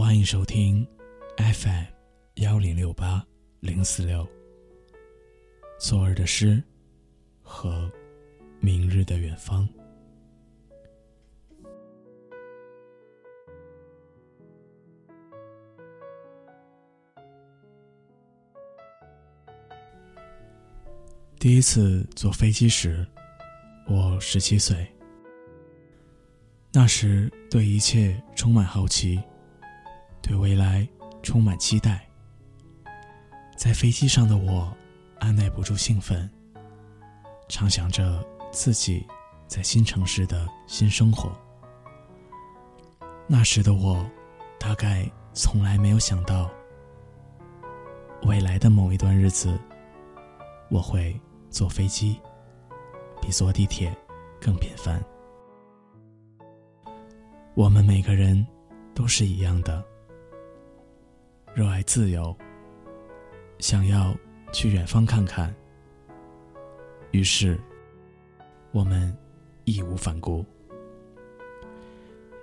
欢迎收听 FM 幺零六八零四六。昨儿的诗和明日的远方。第一次坐飞机时，我十七岁。那时对一切充满好奇，对未来充满期待。在飞机上的我，按耐不住兴奋，畅想着自己在新城市的新生活。那时的我，大概从来没有想到，未来的某一段日子，我会坐飞机，比坐地铁更频繁。我们每个人都是一样的，热爱自由，想要去远方看看。于是，我们义无反顾，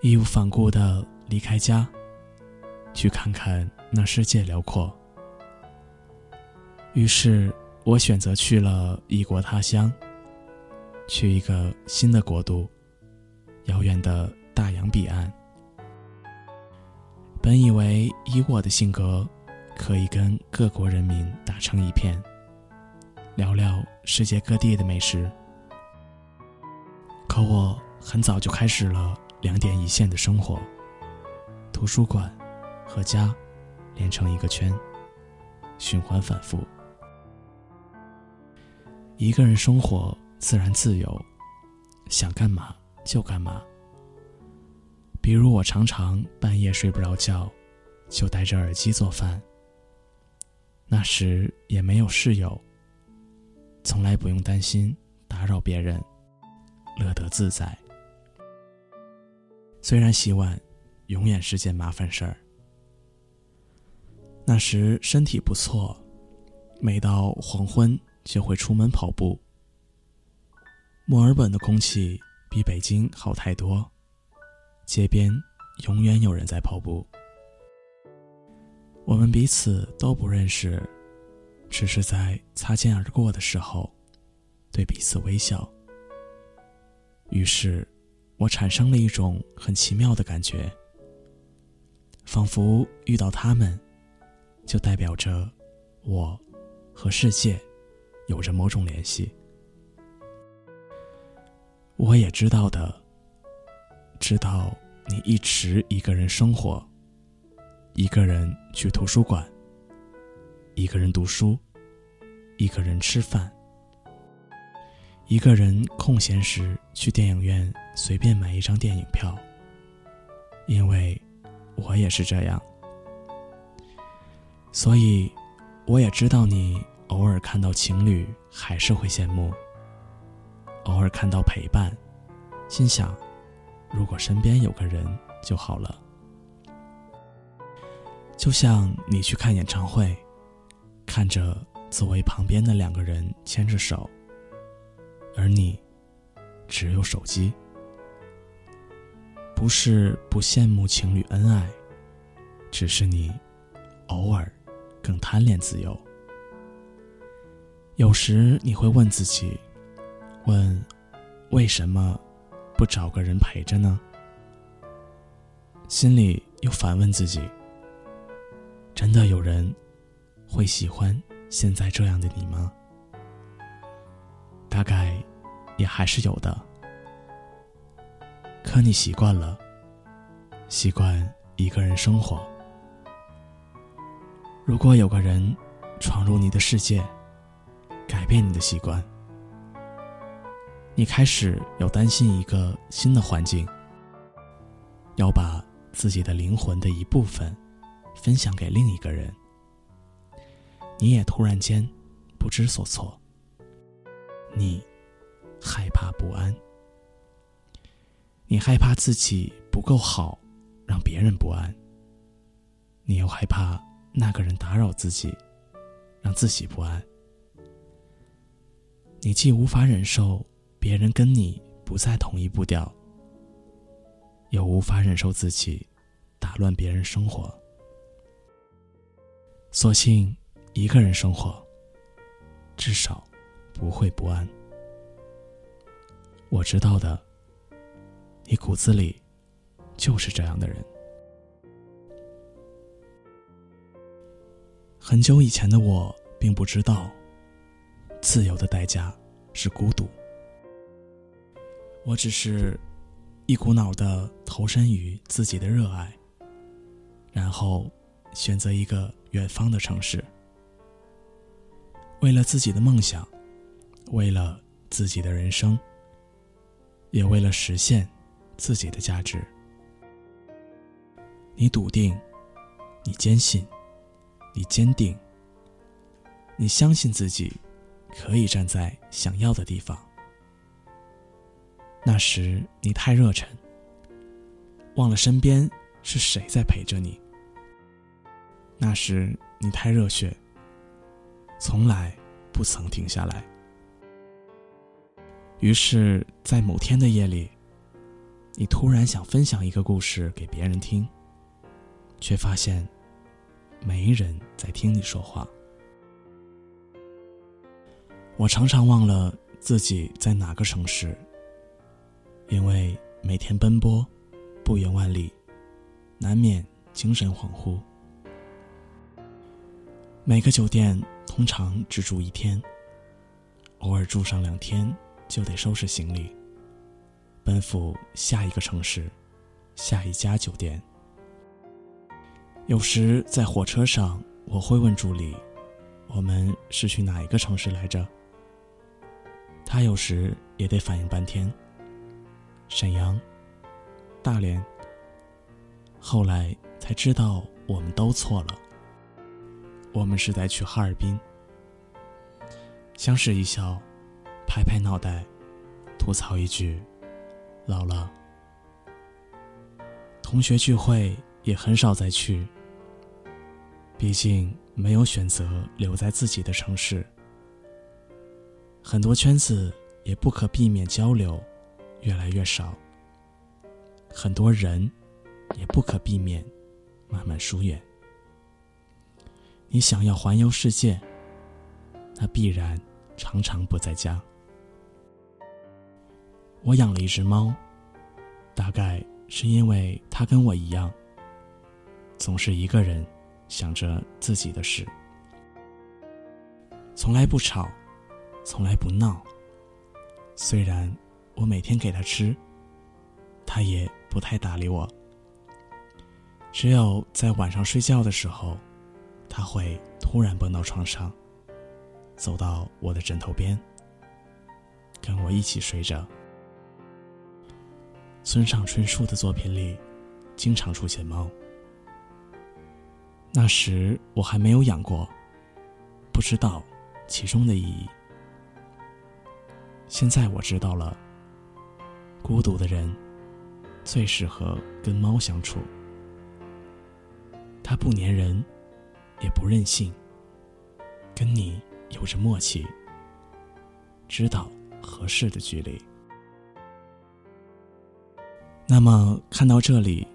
义无反顾的离开家，去看看那世界辽阔。于是我选择去了异国他乡，去一个新的国度，遥远的。大洋彼岸，本以为以我的性格，可以跟各国人民打成一片，聊聊世界各地的美食。可我很早就开始了两点一线的生活，图书馆和家连成一个圈，循环反复。一个人生活自然自由，想干嘛就干嘛。比如我常常半夜睡不着觉，就戴着耳机做饭。那时也没有室友，从来不用担心打扰别人，乐得自在。虽然洗碗永远是件麻烦事儿，那时身体不错，每到黄昏就会出门跑步。墨尔本的空气比北京好太多。街边永远有人在跑步。我们彼此都不认识，只是在擦肩而过的时候，对彼此微笑。于是，我产生了一种很奇妙的感觉，仿佛遇到他们，就代表着我和世界有着某种联系。我也知道的。知道你一直一个人生活，一个人去图书馆，一个人读书，一个人吃饭，一个人空闲时去电影院随便买一张电影票。因为我也是这样，所以我也知道你偶尔看到情侣还是会羡慕，偶尔看到陪伴，心想。如果身边有个人就好了，就像你去看演唱会，看着座位旁边的两个人牵着手，而你只有手机。不是不羡慕情侣恩爱，只是你偶尔更贪恋自由。有时你会问自己，问为什么？不找个人陪着呢？心里又反问自己：真的有人会喜欢现在这样的你吗？大概也还是有的。可你习惯了，习惯一个人生活。如果有个人闯入你的世界，改变你的习惯。你开始要担心一个新的环境，要把自己的灵魂的一部分分享给另一个人。你也突然间不知所措，你害怕不安，你害怕自己不够好，让别人不安。你又害怕那个人打扰自己，让自己不安。你既无法忍受。别人跟你不在同一步调，又无法忍受自己打乱别人生活。索性一个人生活，至少不会不安。我知道的，你骨子里就是这样的人。很久以前的我，并不知道，自由的代价是孤独。我只是一股脑的投身于自己的热爱，然后选择一个远方的城市，为了自己的梦想，为了自己的人生。也为了实现自己的价值，你笃定，你坚信，你坚定，你相信自己可以站在想要的地方。那时你太热忱，忘了身边是谁在陪着你。那时你太热血，从来不曾停下来。于是，在某天的夜里，你突然想分享一个故事给别人听，却发现没人在听你说话。我常常忘了自己在哪个城市，因为每天奔波，不远万里，难免精神恍惚。每个酒店通常只住一天，偶尔住上两天。就得收拾行李，奔赴下一个城市，下一家酒店。有时在火车上，我会问助理：“我们是去哪一个城市来着？”他有时也得反应半天。沈阳、大连。后来才知道我们都错了，我们是在去哈尔滨。相视一笑。拍拍脑袋，吐槽一句：“老了。”同学聚会也很少再去，毕竟没有选择留在自己的城市。很多圈子也不可避免交流越来越少，很多人也不可避免慢慢疏远。你想要环游世界，那必然常常不在家。我养了一只猫，大概是因为它跟我一样，总是一个人想着自己的事，从来不吵，从来不闹。虽然我每天给它吃，它也不太搭理我。只有在晚上睡觉的时候，它会突然蹦到床上，走到我的枕头边，跟我一起睡着。村上春树的作品里，经常出现猫。那时我还没有养过，不知道其中的意义。现在我知道了，孤独的人最适合跟猫相处。它不粘人，也不任性，跟你有着默契，知道合适的距离。那么看到这里，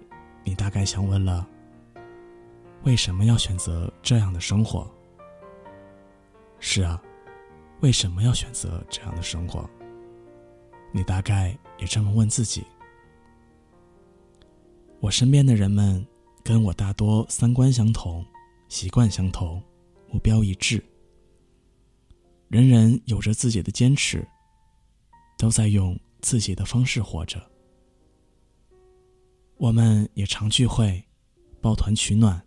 你大概想问了：为什么要选择这样的生活？是啊，为什么要选择这样的生活？你大概也这么问自己。我身边的人们跟我大多三观相同，习惯相同，目标一致，人人有着自己的坚持，都在用自己的方式活着。我们也常聚会，抱团取暖。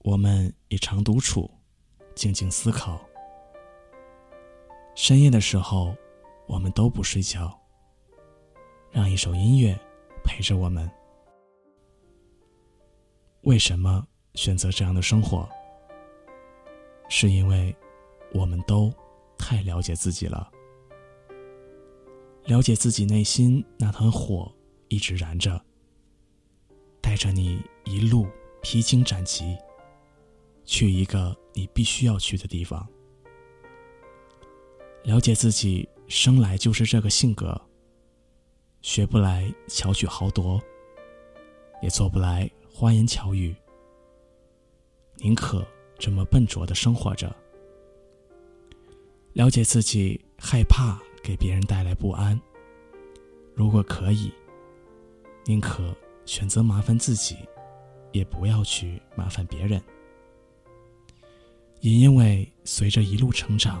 我们也常独处，静静思考。深夜的时候，我们都不睡觉，让一首音乐陪着我们。为什么选择这样的生活？是因为我们都太了解自己了，了解自己内心那团火。一直燃着，带着你一路披荆斩棘，去一个你必须要去的地方。了解自己生来就是这个性格，学不来巧取豪夺，也做不来花言巧语。宁可这么笨拙的生活着，了解自己，害怕给别人带来不安。如果可以，宁可选择麻烦自己，也不要去麻烦别人。也因为随着一路成长，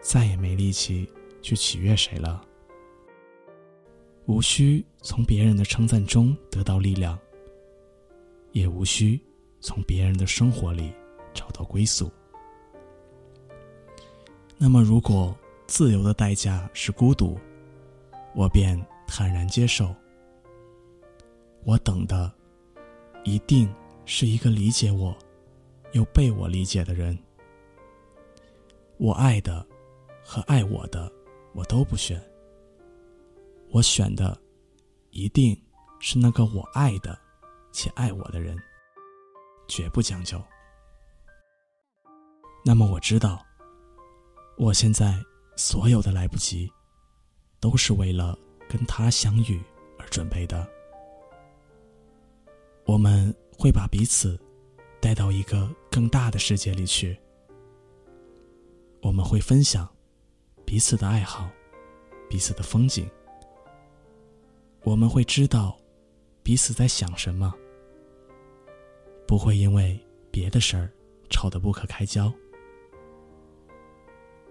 再也没力气去取悦谁了。无需从别人的称赞中得到力量，也无需从别人的生活里找到归宿。那么，如果自由的代价是孤独，我便坦然接受。我等的，一定是一个理解我。又被我理解的人，我爱的和爱我的，我都不选。我选的，一定是那个我爱的且爱我的人，绝不将就。那么我知道，我现在所有的来不及，都是为了跟他相遇而准备的。我们会把彼此。带到一个更大的世界里去，我们会分享彼此的爱好，彼此的风景。我们会知道彼此在想什么，不会因为别的事儿吵得不可开交。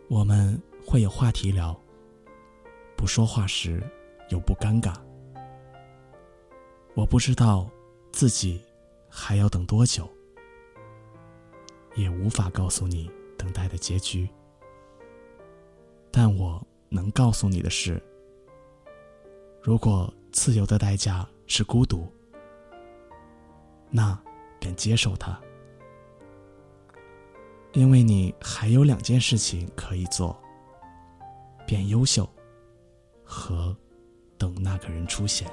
我们会有话题聊，不说话时又不尴尬。我不知道自己还要等多久。也无法告诉你等待的结局，但我能告诉你的是：如果自由的代价是孤独，那便接受它，因为你还有两件事情可以做：变优秀和等那个人出现。